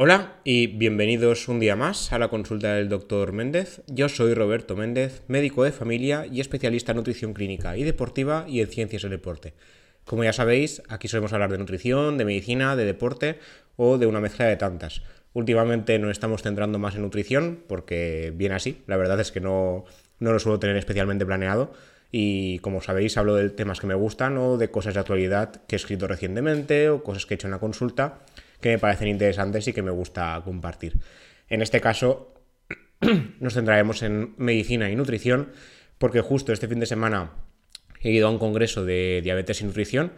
Hola y bienvenidos un día más a la consulta del doctor Méndez. Yo soy Roberto Méndez, médico de familia y especialista en nutrición clínica y deportiva y en ciencias del deporte. Como ya sabéis, aquí solemos hablar de nutrición, de medicina, de deporte o de una mezcla de tantas. Últimamente nos estamos centrando más en nutrición porque viene así, la verdad es que no, no lo suelo tener especialmente planeado y como sabéis hablo de temas que me gustan o de cosas de actualidad que he escrito recientemente o cosas que he hecho en la consulta que me parecen interesantes y que me gusta compartir. En este caso, nos centraremos en medicina y nutrición, porque justo este fin de semana he ido a un congreso de diabetes y nutrición.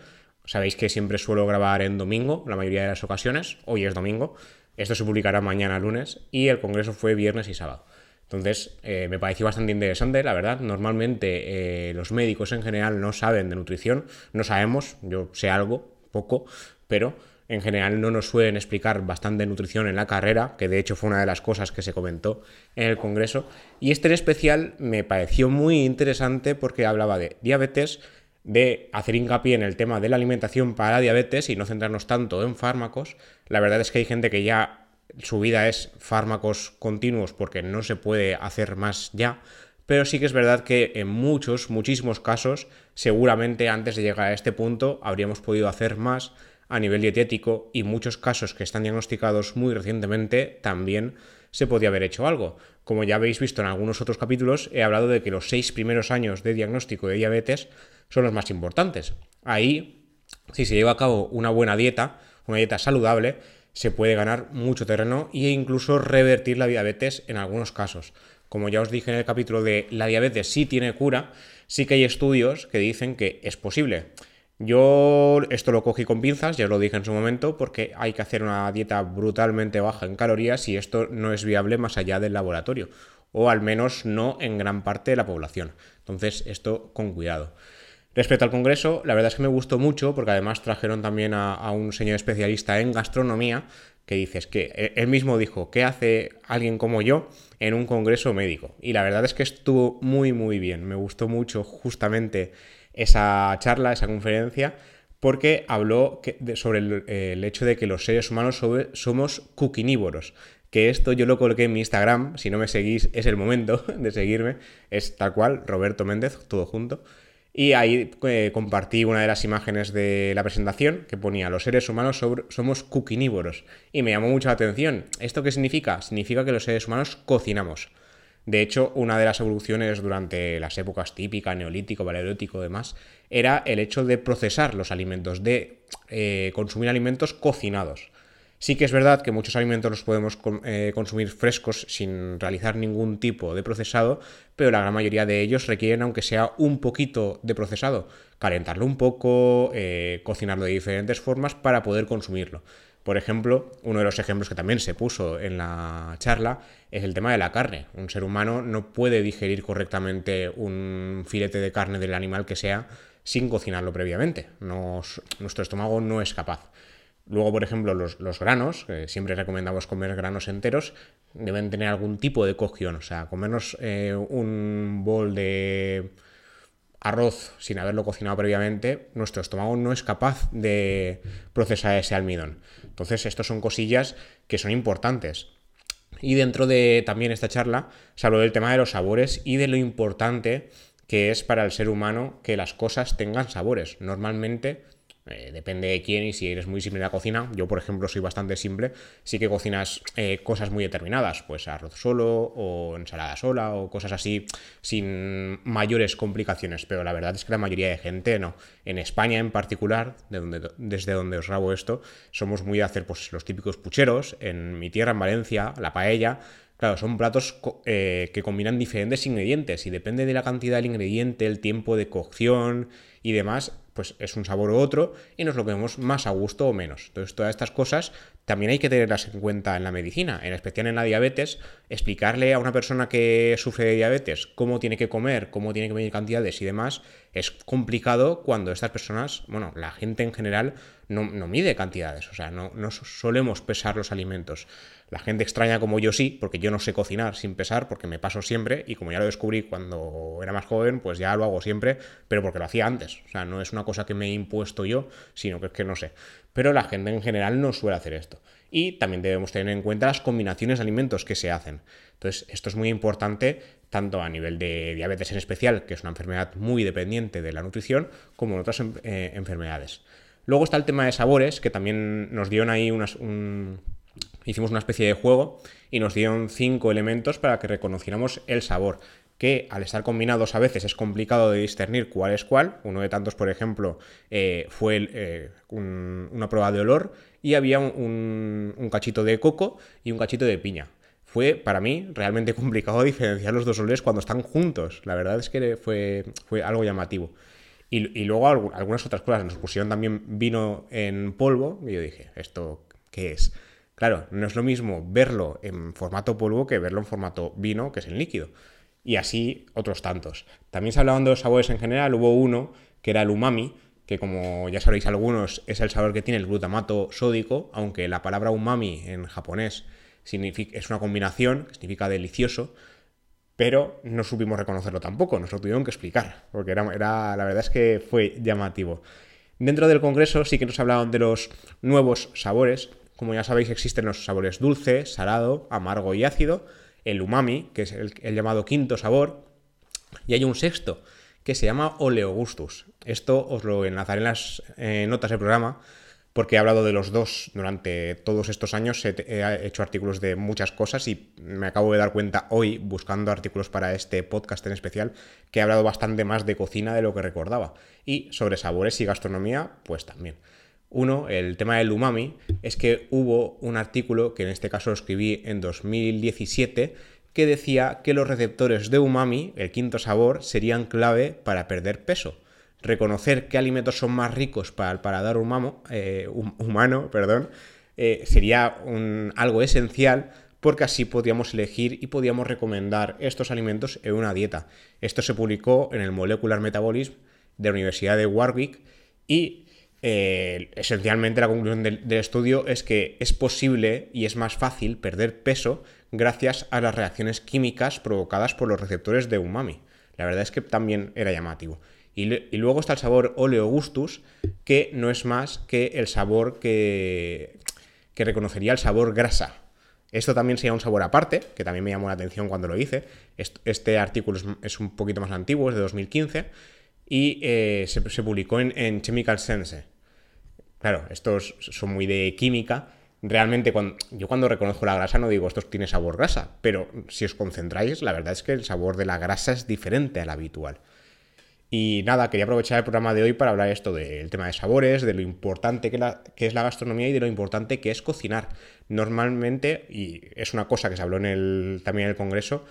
Sabéis que siempre suelo grabar en domingo, la mayoría de las ocasiones. Hoy es domingo. Esto se publicará mañana lunes y el congreso fue viernes y sábado. Entonces, eh, me pareció bastante interesante, la verdad. Normalmente eh, los médicos en general no saben de nutrición, no sabemos, yo sé algo, poco, pero en general no nos suelen explicar bastante nutrición en la carrera, que de hecho fue una de las cosas que se comentó en el Congreso. Y este en especial me pareció muy interesante porque hablaba de diabetes, de hacer hincapié en el tema de la alimentación para diabetes y no centrarnos tanto en fármacos. La verdad es que hay gente que ya su vida es fármacos continuos porque no se puede hacer más ya, pero sí que es verdad que en muchos, muchísimos casos, seguramente antes de llegar a este punto habríamos podido hacer más a nivel dietético y muchos casos que están diagnosticados muy recientemente también se podía haber hecho algo. Como ya habéis visto en algunos otros capítulos, he hablado de que los seis primeros años de diagnóstico de diabetes son los más importantes. Ahí, si se lleva a cabo una buena dieta, una dieta saludable, se puede ganar mucho terreno e incluso revertir la diabetes en algunos casos. Como ya os dije en el capítulo de la diabetes sí tiene cura, sí que hay estudios que dicen que es posible. Yo esto lo cogí con pinzas, ya os lo dije en su momento, porque hay que hacer una dieta brutalmente baja en calorías y esto no es viable más allá del laboratorio, o al menos no en gran parte de la población. Entonces, esto con cuidado. Respecto al Congreso, la verdad es que me gustó mucho porque además trajeron también a, un señor especialista en gastronomía que dices que e, él mismo dijo, ¿qué hace alguien como yo en un Congreso médico? Y la verdad es que estuvo muy, muy bien. Me gustó mucho justamente esa charla, esa conferencia, porque habló sobre el, hecho de que los seres humanos somos cuquinívoros. Que esto yo lo coloqué en mi Instagram, si no me seguís es el momento de seguirme, es tal cual, Roberto Méndez, todo junto. Y ahí eh, compartí una de las imágenes de la presentación que ponía los seres humanos somos cuquinívoros. Y me llamó mucho la atención. ¿Esto qué significa? Significa que los seres humanos cocinamos. De hecho, una de las evoluciones durante las épocas típicas, neolítico, paleolítico y demás, era el hecho de procesar los alimentos, de eh, consumir alimentos cocinados. Sí que es verdad que muchos alimentos los podemos eh, consumir frescos sin realizar ningún tipo de procesado, pero la gran mayoría de ellos requieren, aunque sea un poquito de procesado, calentarlo un poco, eh, cocinarlo de diferentes formas para poder consumirlo. Por ejemplo, uno de los ejemplos que también se puso en la charla es el tema de la carne. Un ser humano no puede digerir correctamente un filete de carne del animal que sea sin cocinarlo previamente. nuestro estómago no es capaz. Luego, por ejemplo, los, granos, que siempre recomendamos comer granos enteros, deben tener algún tipo de cocción. O sea, comernos eh, un bol de arroz sin haberlo cocinado previamente, nuestro estómago no es capaz de procesar ese almidón. Entonces, estas son cosillas que son importantes. Y dentro de también esta charla se habló del tema de los sabores y de lo importante que es para el ser humano que las cosas tengan sabores. Normalmente eh, depende de quién y si eres muy simple en la cocina. Yo, por ejemplo, soy bastante simple. Sí que cocinas eh, cosas muy determinadas, pues arroz solo o ensalada sola o cosas así sin mayores complicaciones. Pero la verdad es que la mayoría de gente no. En España en particular, de donde, desde donde os rabo esto, somos muy de hacer pues, los típicos pucheros. En mi tierra, en Valencia, la paella. Claro, son platos eh, que combinan diferentes ingredientes y depende de la cantidad del ingrediente, el tiempo de cocción y demás, pues es un sabor u otro y nos lo vemos más a gusto o menos. Entonces, todas estas cosas también hay que tenerlas en cuenta en la medicina, en especial en la diabetes, explicarle a una persona que sufre de diabetes cómo tiene que comer, cómo tiene que medir cantidades y demás, es complicado cuando estas personas, bueno, la gente en general no, mide cantidades, o sea, no, no solemos pesar los alimentos. La gente extraña como yo sí, porque yo no sé cocinar sin pesar, porque me paso siempre, y como ya lo descubrí cuando era más joven, pues ya lo hago siempre, pero porque lo hacía antes. O sea, no es una cosa que me he impuesto yo, sino que es que no sé. Pero la gente en general no suele hacer esto. Y también debemos tener en cuenta las combinaciones de alimentos que se hacen. Entonces, esto es muy importante tanto a nivel de diabetes en especial, que es una enfermedad muy dependiente de la nutrición, como en otras eh, enfermedades. Luego está el tema de sabores, que también nos dieron ahí unas, un, hicimos una especie de juego y nos dieron cinco elementos para que reconociéramos el sabor que al estar combinados a veces es complicado de discernir cuál es cuál. Uno de tantos, por ejemplo, eh, fue eh, una prueba de olor y había un, cachito de coco y un cachito de piña. Fue para mí realmente complicado diferenciar los dos olores cuando están juntos. La verdad es que fue, fue algo llamativo. Y, y luego algunas otras cosas. Nos pusieron también vino en polvo y yo dije, ¿esto qué es? Claro, no es lo mismo verlo en formato polvo que verlo en formato vino, que es en líquido. Y así otros tantos. También se hablaban de los sabores en general, hubo uno que era el umami, que como ya sabréis algunos es el sabor que tiene el glutamato sódico, aunque la palabra umami en japonés significa, es una combinación, que significa delicioso, pero no supimos reconocerlo tampoco, nos lo tuvieron que explicar, porque era, era, la verdad es que fue llamativo. Dentro del Congreso sí que nos hablaban de los nuevos sabores, como ya sabéis, existen los sabores dulce, salado, amargo y ácido, el umami, que es el, llamado quinto sabor, y hay un sexto, que se llama oleogustus. Esto os lo enlazaré en las notas del programa, porque he hablado de los dos durante todos estos años, he, hecho artículos de muchas cosas y me acabo de dar cuenta hoy, buscando artículos para este podcast en especial, que he hablado bastante más de cocina de lo que recordaba. Y sobre sabores y gastronomía, pues también. Uno, el tema del umami, es que hubo un artículo, que en este caso escribí en 2017, que decía que los receptores de umami, el quinto sabor, serían clave para perder peso. Reconocer qué alimentos son más ricos para el paladar humano, eh, humano perdón, eh, sería algo esencial porque así podíamos elegir y podíamos recomendar estos alimentos en una dieta. Esto se publicó en el Molecular Metabolism de la Universidad de Warwick y esencialmente la conclusión del, estudio es que es posible y es más fácil perder peso gracias a las reacciones químicas provocadas por los receptores de umami. La verdad es que también era llamativo. Y, luego está el sabor oleogustus, que no es más que el sabor que, que reconocería el sabor grasa. Esto también sería un sabor aparte, que también me llamó la atención cuando lo hice. Este, artículo es, un poquito más antiguo, es de 2015, y eh, se, publicó en, en Chemical Sense. Claro, estos son muy de química. Realmente, cuando, yo cuando reconozco la grasa no digo esto tiene sabor grasa, pero si os concentráis, la verdad es que el sabor de la grasa es diferente al habitual. Y nada, quería aprovechar el programa de hoy para hablar esto del tema de sabores, de lo importante que, es la gastronomía y de lo importante que es cocinar. Normalmente, y es una cosa que se habló también en el Congreso,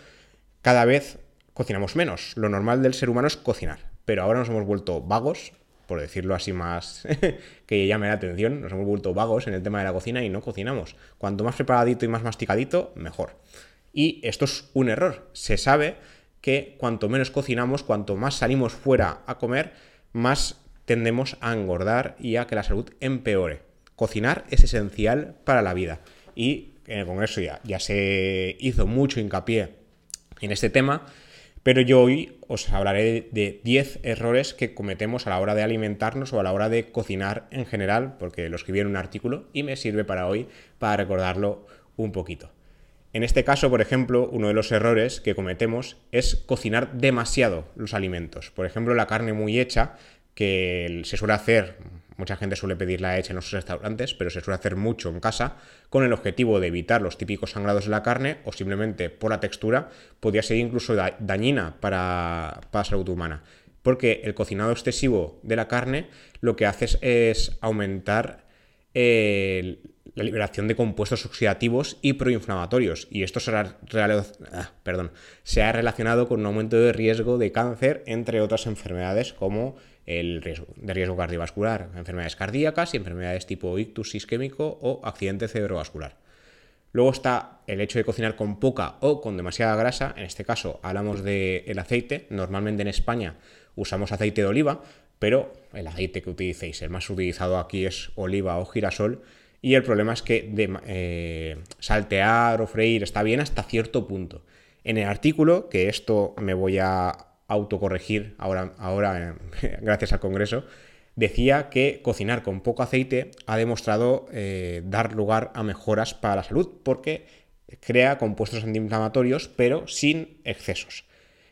cada vez cocinamos menos. Lo normal del ser humano es cocinar, pero ahora nos hemos vuelto vagos, por decirlo así más que llame la atención, nos hemos vuelto vagos en el tema de la cocina y no cocinamos. Cuanto más preparadito y más masticadito, mejor. Y esto es un error. Se sabe que cuanto menos cocinamos, cuanto más salimos fuera a comer, más tendemos a engordar y a que la salud empeore. Cocinar es esencial para la vida. Y en el Congreso ya, ya se hizo mucho hincapié en este tema pero yo hoy os hablaré de 10 errores que cometemos a la hora de alimentarnos o a la hora de cocinar en general, porque lo escribí en un artículo y me sirve para hoy para recordarlo un poquito. En este caso, por ejemplo, uno de los errores que cometemos es cocinar demasiado los alimentos. Por ejemplo, la carne muy hecha, que se suele hacer Mucha gente suele pedirla hecha en los restaurantes, pero se suele hacer mucho en casa con el objetivo de evitar los típicos sangrados de la carne o simplemente por la textura podría ser incluso dañina para, la salud humana. Porque el cocinado excesivo de la carne lo que hace es, aumentar la liberación de compuestos oxidativos y proinflamatorios. Y esto ah, se ha relacionado con un aumento de riesgo de cáncer, entre otras enfermedades como el riesgo, de riesgo cardiovascular, enfermedades cardíacas y enfermedades tipo ictus isquémico o accidente cerebrovascular. Luego está el hecho de cocinar con poca o con demasiada grasa, en este caso hablamos del aceite, normalmente en España usamos aceite de oliva, pero el aceite que utilicéis, el más utilizado aquí es oliva o girasol, Y el problema es que eh, saltear o freír está bien hasta cierto punto. En el artículo, que esto me voy a autocorregir ahora, ahora gracias al Congreso, decía que cocinar con poco aceite ha demostrado eh, dar lugar a mejoras para la salud porque crea compuestos antiinflamatorios pero sin excesos.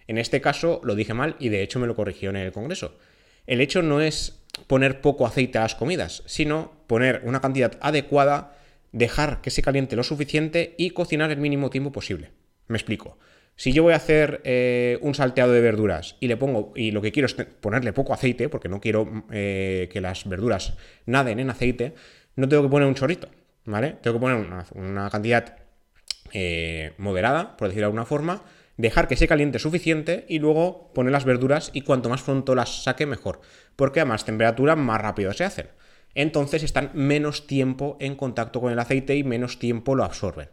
En este caso lo dije mal y de hecho me lo corrigió en el Congreso. El hecho no es poner poco aceite a las comidas, sino poner una cantidad adecuada, dejar que se caliente lo suficiente y cocinar el mínimo tiempo posible. Me explico. Si yo voy a hacer eh, un salteado de verduras y le pongo, y lo que quiero es ponerle poco aceite, porque no quiero eh, que las verduras naden en aceite, no tengo que poner un chorrito, ¿vale? Tengo que poner una, cantidad eh, moderada, por decirlo de alguna forma, dejar que se caliente suficiente y luego poner las verduras y cuanto más pronto las saque mejor, porque a más temperatura más rápido se hacen. Entonces están menos tiempo en contacto con el aceite y menos tiempo lo absorben.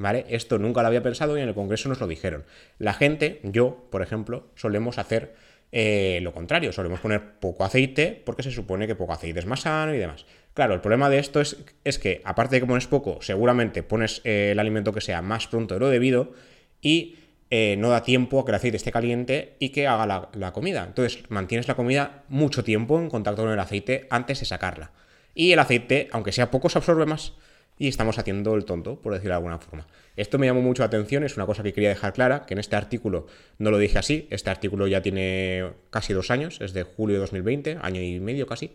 ¿Vale? Esto nunca lo había pensado y en el Congreso nos lo dijeron. La gente, yo, por ejemplo, solemos hacer eh, lo contrario, solemos poner poco aceite porque se supone que poco aceite es más sano y demás. Claro, el problema de esto es, es que aparte de que pones poco, seguramente pones eh, el alimento que sea más pronto de lo debido y eh, no da tiempo a que el aceite esté caliente y que haga la, la comida. Entonces mantienes la comida mucho tiempo en contacto con el aceite antes de sacarla. Y el aceite, aunque sea poco, se absorbe más y estamos haciendo el tonto, por decirlo de alguna forma. Esto me llamó mucho la atención, es una cosa que quería dejar clara, que en este artículo no lo dije así, este artículo ya tiene casi dos años, es de julio de 2020, año y medio casi,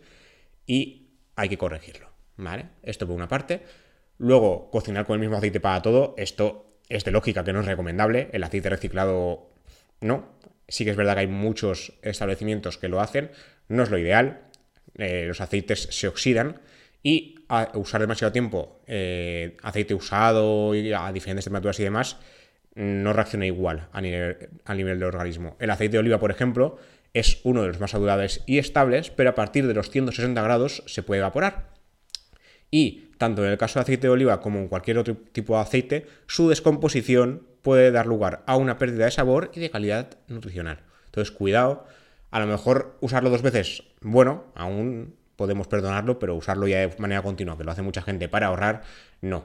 y hay que corregirlo, ¿vale? Esto por una parte. Luego, cocinar con el mismo aceite para todo, esto es de lógica que no es recomendable, el aceite reciclado no, sí que es verdad que hay muchos establecimientos que lo hacen, no es lo ideal, eh, los aceites se oxidan, y usar demasiado tiempo eh, aceite usado y a diferentes temperaturas y demás, no reacciona igual a nivel, a nivel del organismo. El aceite de oliva, por ejemplo, es uno de los más saludables y estables, pero a partir de los 160 grados se puede evaporar. Y tanto en el caso de aceite de oliva como en cualquier otro tipo de aceite, su descomposición puede dar lugar a una pérdida de sabor y de calidad nutricional. Entonces, cuidado. A lo mejor usarlo dos veces, bueno, aún podemos perdonarlo, pero usarlo ya de manera continua, que lo hace mucha gente para ahorrar, no.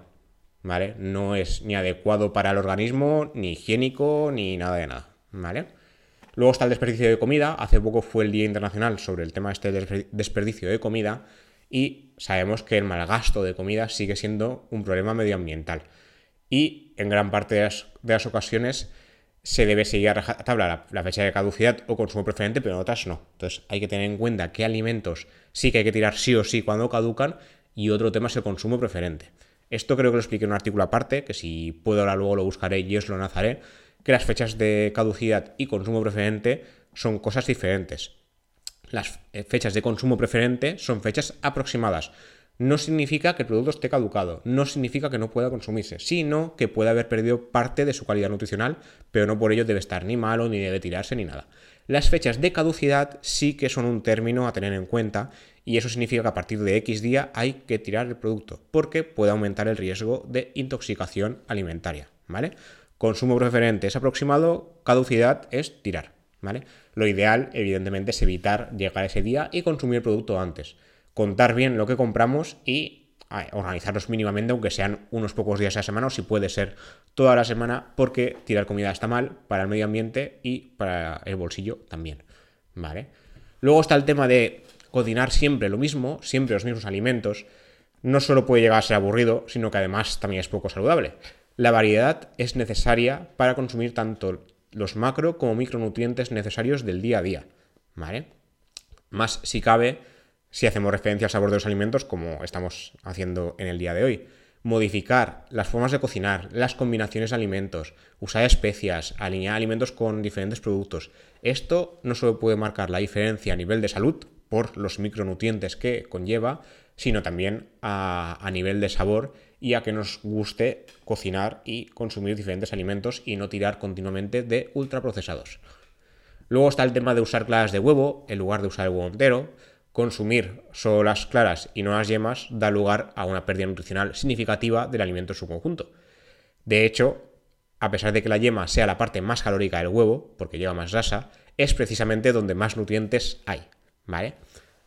¿Vale? No es ni adecuado para el organismo, ni higiénico, ni nada de nada. ¿Vale? Luego está el desperdicio de comida. Hace poco fue el Día Internacional sobre el tema este desperdicio de comida y sabemos que el malgasto de comida sigue siendo un problema medioambiental. Y en gran parte de las ocasiones se debe seguir a tabla la, fecha de caducidad o consumo preferente, pero en otras no. Entonces hay que tener en cuenta qué alimentos sí que hay que tirar sí o sí cuando caducan y otro tema es el consumo preferente. Esto creo que lo expliqué en un artículo aparte, que si puedo ahora luego lo buscaré y os lo nazaré, que las fechas de caducidad y consumo preferente son cosas diferentes. Las eh, fechas de consumo preferente son fechas aproximadas no significa que el producto esté caducado, no significa que no pueda consumirse, sino que puede haber perdido parte de su calidad nutricional, pero no por ello debe estar ni malo, ni debe tirarse, ni nada. Las fechas de caducidad sí que son un término a tener en cuenta y eso significa que a partir de X día hay que tirar el producto, porque puede aumentar el riesgo de intoxicación alimentaria. Consumo preferente es aproximado, caducidad es tirar. Lo ideal, evidentemente, es evitar llegar a ese día y consumir el producto antes contar bien lo que compramos y organizarnos mínimamente, aunque sean unos pocos días a la semana o si puede ser toda la semana, porque tirar comida está mal para el medio ambiente y para el bolsillo también. ¿Vale? Luego está el tema de cocinar siempre lo mismo, siempre los mismos alimentos. No solo puede llegar a ser aburrido, sino que además también es poco saludable. La variedad es necesaria para consumir tanto los macro como micronutrientes necesarios del día a día. ¿Vale? Más si cabe si hacemos referencia al sabor de los alimentos como estamos haciendo en el día de hoy. Modificar las formas de cocinar, las combinaciones de alimentos, usar especias, alinear alimentos con diferentes productos. Esto no solo puede marcar la diferencia a nivel de salud por los micronutrientes que conlleva, sino también a, nivel de sabor y a que nos guste cocinar y consumir diferentes alimentos y no tirar continuamente de ultraprocesados. Luego está el tema de usar claras de huevo en lugar de usar el huevo entero consumir solo las claras y no las yemas da lugar a una pérdida nutricional significativa del alimento en su conjunto. De hecho, a pesar de que la yema sea la parte más calórica del huevo, porque lleva más grasa, es precisamente donde más nutrientes hay.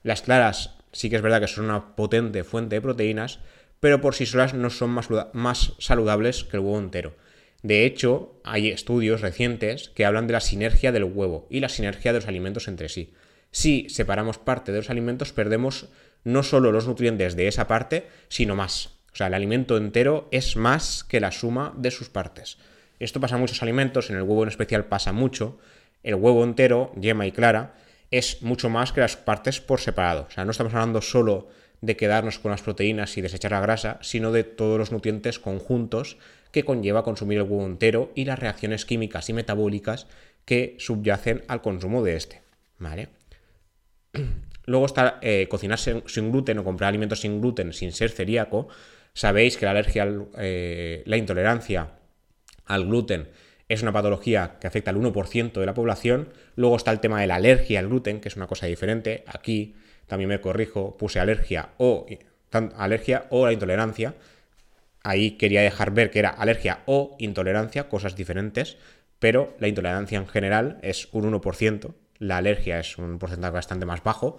Las claras sí que es verdad que son una potente fuente de proteínas, pero por sí solas no son más saludables que el huevo entero. De hecho, hay estudios recientes que hablan de la sinergia del huevo y la sinergia de los alimentos entre sí. Si separamos parte de los alimentos, perdemos no solo los nutrientes de esa parte, sino más. O sea, el alimento entero es más que la suma de sus partes. Esto pasa en muchos alimentos, en el huevo en especial pasa mucho. El huevo entero, yema y clara, es mucho más que las partes por separado. O sea, no estamos hablando solo de quedarnos con las proteínas y desechar la grasa, sino de todos los nutrientes conjuntos que conlleva consumir el huevo entero y las reacciones químicas y metabólicas que subyacen al consumo de este. ¿Vale? Luego está eh, cocinar sin, gluten o comprar alimentos sin gluten sin ser celíaco. Sabéis que la alergia, eh, la intolerancia al gluten es una patología que afecta al 1% de la población. Luego está el tema de la alergia al gluten, que es una cosa diferente. Aquí también me corrijo, puse alergia o, alergia o la intolerancia. Ahí quería dejar ver que era alergia o intolerancia, cosas diferentes, pero la intolerancia en general es un 1%, la alergia es un porcentaje bastante más bajo,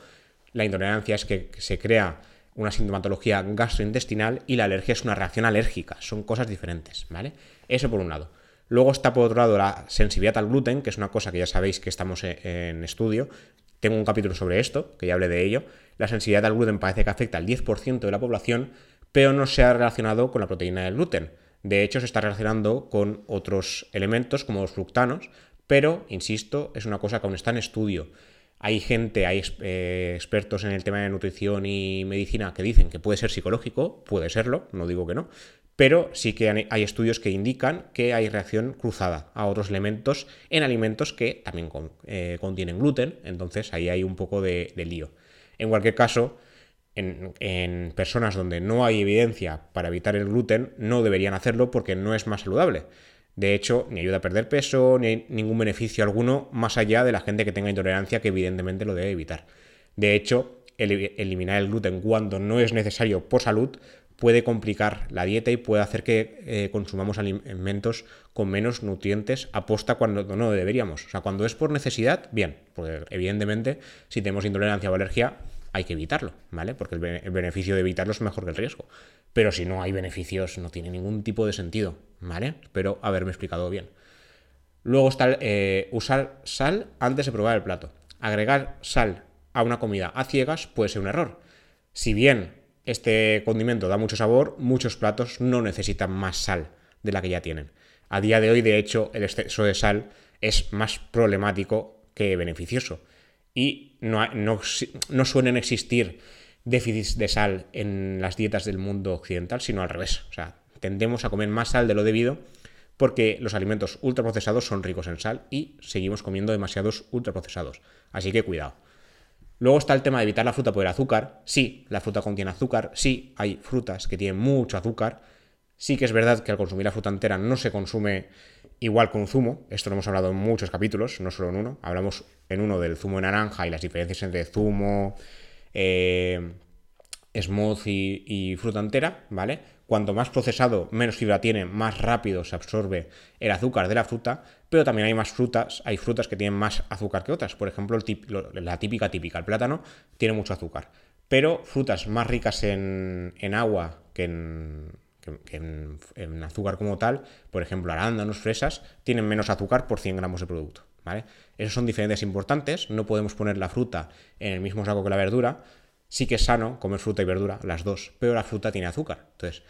la intolerancia es que se crea una sintomatología gastrointestinal y la alergia es una reacción alérgica, son cosas diferentes, ¿vale? Eso por un lado. Luego está por otro lado la sensibilidad al gluten, que es una cosa que ya sabéis que estamos e-, en estudio. Tengo un capítulo sobre esto, que ya hablé de ello. La sensibilidad al gluten parece que afecta al 10% de la población, pero no se ha relacionado con la proteína del gluten. De hecho, se está relacionando con otros elementos como los fructanos, pero, insisto, es una cosa que aún está en estudio. Hay gente, hay eh, expertos en el tema de nutrición y medicina que dicen que puede ser psicológico, puede serlo, no digo que no, pero sí que hay estudios que indican que hay reacción cruzada a otros elementos en alimentos que también eh, contienen gluten, entonces ahí hay un poco de, lío. En cualquier caso, en, personas donde no hay evidencia para evitar el gluten, no deberían hacerlo porque no es más saludable. De hecho, ni ayuda a perder peso, ni hay ningún beneficio alguno más allá de la gente que tenga intolerancia, que evidentemente lo debe evitar. De hecho, eliminar el gluten cuando no es necesario por salud puede complicar la dieta y puede hacer que eh, consumamos alimentos con menos nutrientes aposta cuando no deberíamos. O sea, cuando es por necesidad, bien, porque evidentemente si tenemos intolerancia o alergia hay que evitarlo, ¿vale? Porque el, beneficio de evitarlo es mejor que el riesgo. Pero si no hay beneficios, no tiene ningún tipo de sentido, ¿vale? Espero haberme explicado bien. Luego está eh, usar sal antes de probar el plato. Agregar sal a una comida a ciegas puede ser un error. Si bien este condimento da mucho sabor, muchos platos no necesitan más sal de la que ya tienen. A día de hoy, de hecho, el exceso de sal es más problemático que beneficioso. Y no, no, no suelen existir déficits de sal en las dietas del mundo occidental, sino al revés. O sea, tendemos a comer más sal de lo debido porque los alimentos ultraprocesados son ricos en sal y seguimos comiendo demasiados ultraprocesados. Así que cuidado. Luego está el tema de evitar la fruta por el azúcar. Sí, la fruta contiene azúcar. Sí, hay frutas que tienen mucho azúcar. Sí que es verdad que al consumir la fruta entera no se consume igual con un zumo. Esto lo hemos hablado en muchos capítulos, no solo en uno. Hablamos en uno del zumo de naranja y las diferencias entre zumo, eh, y fruta entera, ¿vale? Cuanto más procesado, menos fibra tiene, más rápido se absorbe el azúcar de la fruta, pero también hay más frutas, hay frutas que tienen más azúcar que otras. Por ejemplo, la típica típica, el plátano, tiene mucho azúcar. Pero frutas más ricas en, agua que, en, azúcar como tal, por ejemplo, arándanos, fresas, tienen menos azúcar por 100 gramos de producto. ¿vale? Esos son diferencias importantes, no podemos poner la fruta en el mismo saco que la verdura, sí que es sano comer fruta y verdura, las dos, pero la fruta tiene azúcar. Entonces,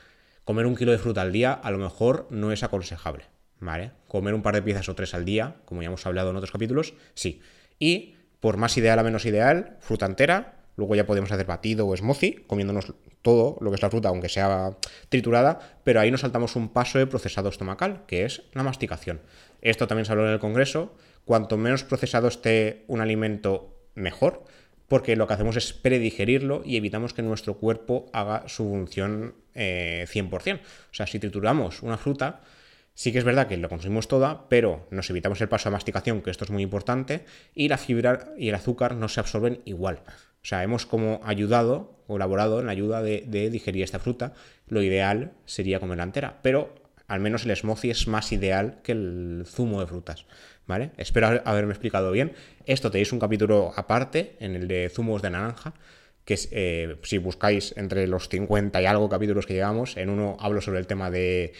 comer un kilo de fruta al día a lo mejor no es aconsejable, ¿vale? Comer un par de piezas o tres al día, como ya hemos hablado en otros capítulos, sí. Y por más ideal a menos ideal, fruta entera, luego ya podemos hacer batido o smoothie, comiéndonos todo lo que es la fruta, aunque sea triturada, pero ahí nos saltamos un paso de procesado estomacal, que es la masticación. Esto también se habló en el Congreso, cuanto menos procesado esté un alimento, mejor porque lo que hacemos es predigerirlo y evitamos que nuestro cuerpo haga su función 100%. Eh, o sea, si trituramos una fruta, sí que es verdad que lo consumimos toda, pero nos evitamos el paso de masticación, que esto es muy importante, y la fibra y el azúcar no se absorben igual. O sea, hemos como ayudado, colaborado en la ayuda de, de digerir esta fruta. Lo ideal sería comerla entera, pero al menos el smoothie es más ideal que el zumo de frutas. ¿Vale? Espero haberme explicado bien. Esto tenéis un capítulo aparte, en el de zumos de naranja, que eh, si buscáis entre los 50 y algo capítulos que llevamos, en uno hablo sobre el tema de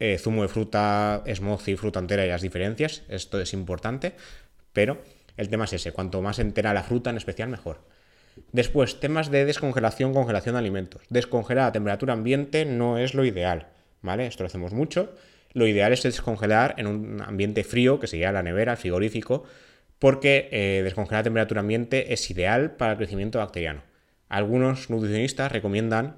eh, zumo de fruta, smoothie, fruta entera y las diferencias, esto es importante, pero el tema es ese, cuanto más entera la fruta en especial mejor. Después, temas de descongelación, congelación de alimentos. Descongelar a temperatura ambiente no es lo ideal, ¿vale? Esto lo hacemos mucho. Lo ideal es descongelar en un ambiente frío, que sería la nevera, el frigorífico, porque eh, descongelar a temperatura ambiente es ideal para el crecimiento bacteriano. Algunos nutricionistas recomiendan,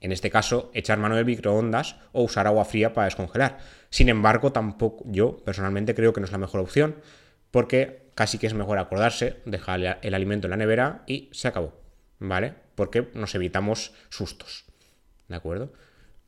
en este caso, echar mano del microondas o usar agua fría para descongelar. Sin embargo, tampoco yo personalmente creo que no es la mejor opción, porque casi que es mejor acordarse, dejar el alimento en la nevera y se acabó, ¿vale? Porque nos evitamos sustos, ¿de acuerdo?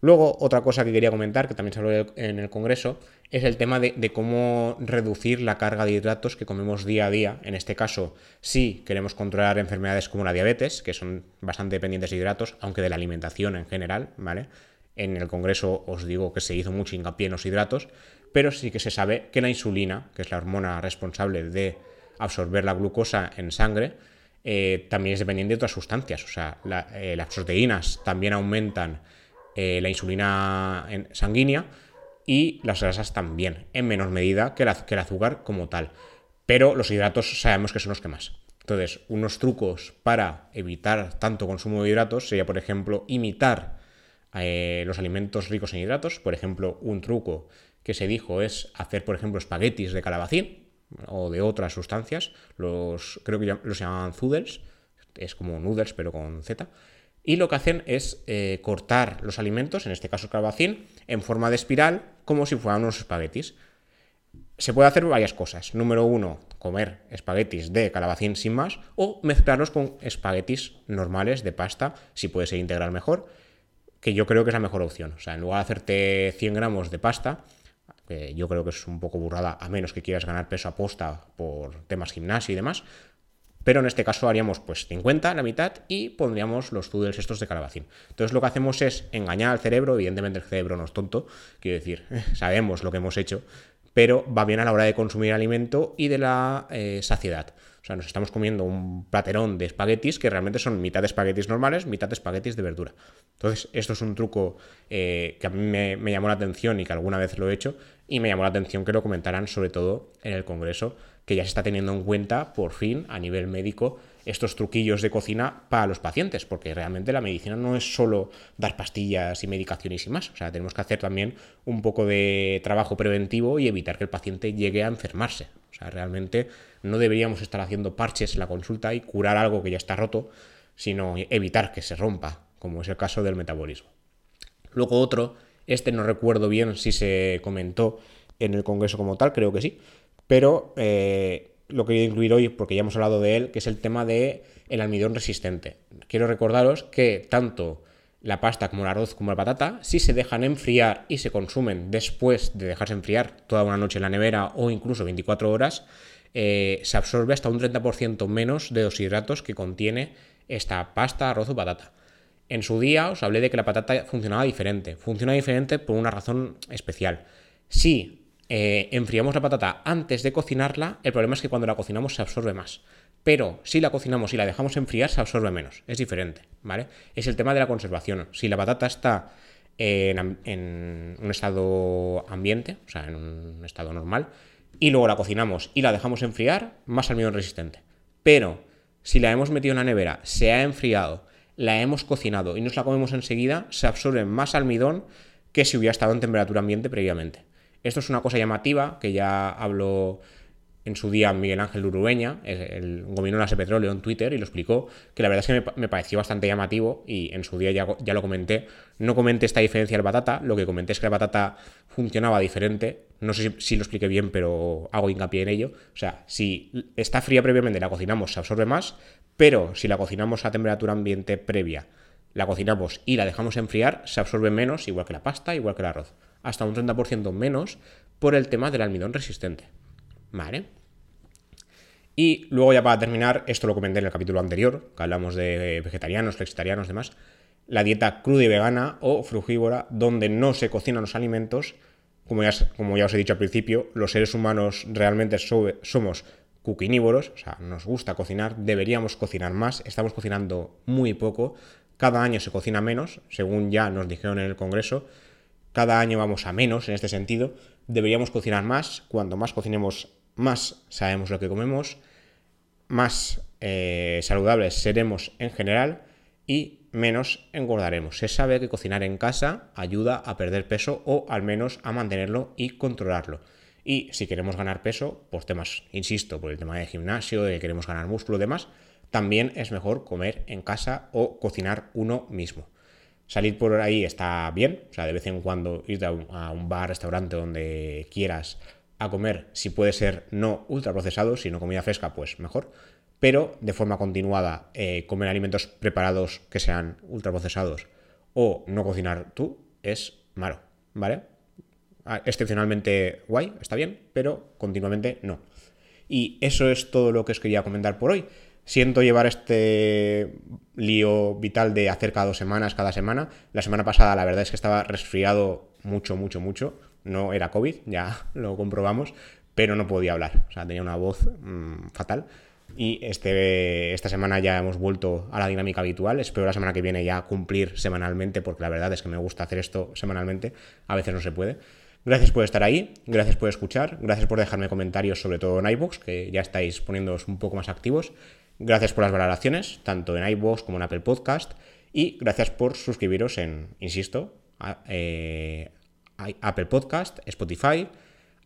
Luego, otra cosa que quería comentar, que también se habló en el Congreso, es el tema de, cómo reducir la carga de hidratos que comemos día a día. En este caso, sí queremos controlar enfermedades como la diabetes, que son bastante dependientes de hidratos, aunque de la alimentación en general, ¿vale? En el Congreso os digo que se hizo mucho hincapié en los hidratos, pero sí que se sabe que la insulina, que es la hormona responsable de absorber la glucosa en sangre, eh, también es dependiente de otras sustancias. O sea, eh, las proteínas también aumentan eh, la insulina sanguínea y las grasas también, en menor medida que, el azúcar como tal. Pero los hidratos sabemos que son los que más. Entonces, unos trucos para evitar tanto consumo de hidratos sería, por ejemplo, imitar eh, los alimentos ricos en hidratos. Por ejemplo, un truco que se dijo es hacer, por ejemplo, espaguetis de calabacín o de otras sustancias. Los, creo que los llaman zoodles, es como noodles pero con Z. Y lo que hacen es eh, cortar los alimentos, en este caso el calabacín, en forma de espiral, como si fueran unos espaguetis. Se puede hacer varias cosas. Número uno, comer espaguetis de calabacín sin más, o mezclarlos con espaguetis normales de pasta, si puede ser integral mejor, que yo creo que es la mejor opción. O sea, en lugar de hacerte 100 gramos de pasta, que yo creo que es un poco burrada, a menos que quieras ganar peso a posta por temas gimnasio y demás, pero en este caso haríamos pues 50, la mitad, y pondríamos los noodles estos de calabacín. Entonces lo que hacemos es engañar al cerebro, evidentemente el cerebro no es tonto, quiero decir, sabemos lo que hemos hecho, pero va bien a la hora de consumir alimento y de la eh, saciedad. O sea, nos estamos comiendo un platerón de espaguetis que realmente son mitad de espaguetis normales, mitad de espaguetis de verdura. Entonces, esto es un truco eh, que a mí me, me, llamó la atención y que alguna vez lo he hecho, y me llamó la atención que lo comentaran sobre todo en el Congreso que ya se está teniendo en cuenta, por fin, a nivel médico, estos truquillos de cocina para los pacientes, porque realmente la medicina no es solo dar pastillas y medicaciones y más, o sea, tenemos que hacer también un poco de trabajo preventivo y evitar que el paciente llegue a enfermarse. O sea, realmente no deberíamos estar haciendo parches en la consulta y curar algo que ya está roto, sino evitar que se rompa, como es el caso del metabolismo. Luego otro, este no recuerdo bien si se comentó en el Congreso como tal, creo que sí, pero eh, lo quería incluir hoy porque ya hemos hablado de él, que es el tema del el almidón resistente. Quiero recordaros que tanto la pasta como el arroz como la patata, si se dejan enfriar y se consumen después de dejarse enfriar toda una noche en la nevera o incluso 24 horas, eh, se absorbe hasta un 30% menos de los hidratos que contiene esta pasta, arroz o patata. En su día os hablé de que la patata funcionaba diferente. Funciona diferente por una razón especial. Si eh, enfriamos la patata antes de cocinarla, el problema es que cuando la cocinamos se absorbe más. Pero si la cocinamos y la dejamos enfriar, se absorbe menos. Es diferente, ¿vale? Es el tema de la conservación. Si la patata está en, en un estado ambiente, o sea, en un estado normal, y luego la cocinamos y la dejamos enfriar, más almidón resistente. Pero si la hemos metido en la nevera, se ha enfriado, la hemos cocinado y nos la comemos enseguida, se absorbe más almidón que si hubiera estado en temperatura ambiente previamente. Esto es una cosa llamativa que ya habló en su día Miguel Ángel Urueña, el gominolas de petróleo en Twitter, y lo explicó, que la verdad es que me, pareció bastante llamativo y en su día ya, ya, lo comenté. No comenté esta diferencia de batata, lo que comenté es que la batata funcionaba diferente. No sé si, si, lo expliqué bien, pero hago hincapié en ello. O sea, si está fría previamente la cocinamos, se absorbe más, pero si la cocinamos a temperatura ambiente previa, la cocinamos y la dejamos enfriar, se absorbe menos, igual que la pasta, igual que el arroz hasta un 30% menos por el tema del almidón resistente. ¿Vale? Y luego ya para terminar, esto lo comenté en el capítulo anterior, que hablamos de vegetarianos, flexitarianos, demás, la dieta cruda y vegana o frugívora, donde no se cocinan los alimentos. Como ya, como ya os he dicho al principio, los seres humanos realmente somos cuquinívoros, o sea, nos gusta cocinar, deberíamos cocinar más, estamos cocinando muy poco, cada año se cocina menos, según ya nos dijeron en el Congreso, cada año vamos a menos en este sentido, deberíamos cocinar más, cuanto más cocinemos, más sabemos lo que comemos, más eh, saludables seremos en general y menos engordaremos. Se sabe que cocinar en casa ayuda a perder peso o al menos a mantenerlo y controlarlo. Y si queremos ganar peso, por temas, insisto, por el tema de gimnasio, de que queremos ganar músculo y demás, también es mejor comer en casa o cocinar uno mismo. Salir por ahí está bien, o sea, de vez en cuando ir a un, bar, restaurante, donde quieras a comer, si puede ser no ultraprocesado, sino comida fresca, pues mejor. Pero de forma continuada, eh, comer alimentos preparados que sean ultraprocesados o no cocinar tú es malo, ¿vale? Ah, excepcionalmente guay, está bien, pero continuamente no. Y eso es todo lo que os quería comentar por hoy. Siento llevar este lío vital de hacer cada dos semanas, cada semana. La semana pasada la verdad es que estaba resfriado mucho, mucho, mucho. No era COVID, ya lo comprobamos, pero no podía hablar. O sea, tenía una voz mm, fatal. Y este, esta semana ya hemos vuelto a la dinámica habitual. Espero la semana que viene ya cumplir semanalmente, porque la verdad es que me gusta hacer esto semanalmente. A veces no se puede. Gracias por estar ahí, gracias por escuchar, gracias por dejarme comentarios, sobre todo en iVoox, que ya estáis poniéndoos un poco más activos. Gracias por las valoraciones, tanto en iVoox como en Apple Podcast. Y gracias por suscribiros en, insisto, eh, Apple Podcast, Spotify,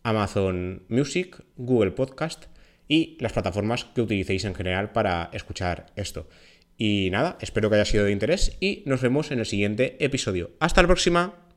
Amazon Music, Google Podcast y las plataformas que utilicéis en general para escuchar esto. Y nada, espero que haya sido de interés y nos vemos en el siguiente episodio. Hasta la próxima.